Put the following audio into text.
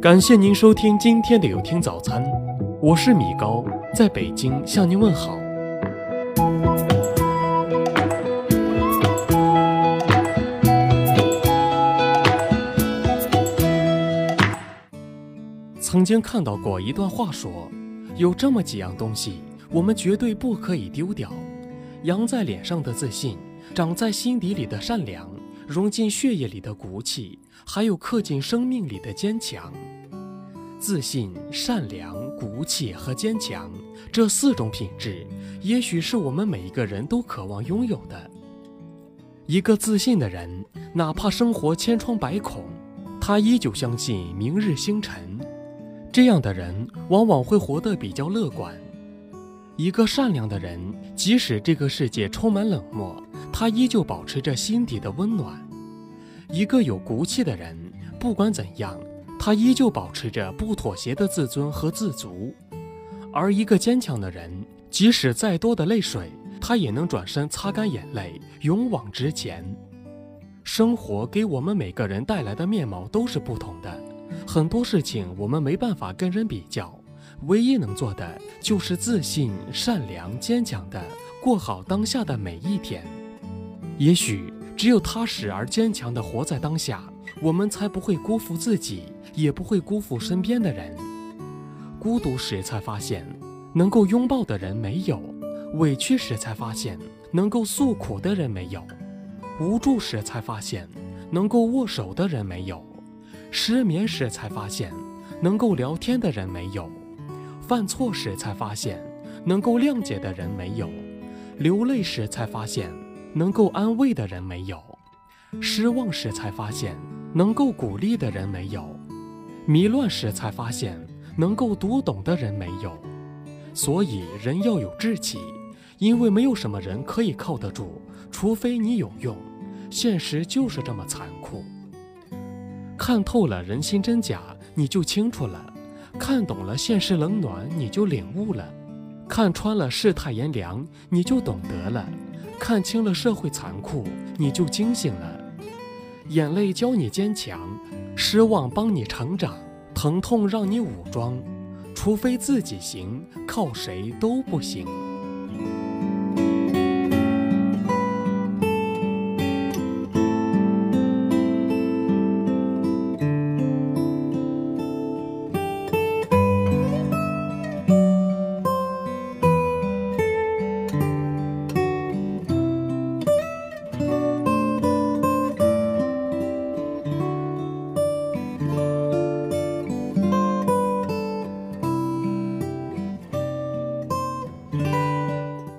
感谢您收听今天的有听早餐，我是米高，在北京向您问好。曾经看到过一段话，说有这么几样东西，我们绝对不可以丢掉：扬在脸上的自信，长在心底里的善良。融进血液里的骨气，还有刻进生命里的坚强。自信、善良、骨气和坚强这四种品质，也许是我们每一个人都渴望拥有的。一个自信的人，哪怕生活千疮百孔，他依旧相信明日星辰。这样的人往往会活得比较乐观。一个善良的人，即使这个世界充满冷漠。他依旧保持着心底的温暖。一个有骨气的人，不管怎样，他依旧保持着不妥协的自尊和自足。而一个坚强的人，即使再多的泪水，他也能转身擦干眼泪，勇往直前。生活给我们每个人带来的面貌都是不同的，很多事情我们没办法跟人比较，唯一能做的就是自信、善良、坚强的过好当下的每一天。也许只有踏实而坚强的活在当下，我们才不会辜负自己，也不会辜负身边的人。孤独时才发现，能够拥抱的人没有；委屈时才发现，能够诉苦的人没有；无助时才发现，能够握手的人没有；失眠时才发现，能够聊天的人没有；犯错时才发现，能够谅解的人没有；流泪时才发现。能够安慰的人没有，失望时才发现能够鼓励的人没有，迷乱时才发现能够读懂的人没有。所以人要有志气，因为没有什么人可以靠得住，除非你有用。现实就是这么残酷。看透了人心真假，你就清楚了；看懂了现实冷暖，你就领悟了；看穿了世态炎凉，你就懂得了。看清了社会残酷，你就惊醒了。眼泪教你坚强，失望帮你成长，疼痛让你武装。除非自己行，靠谁都不行。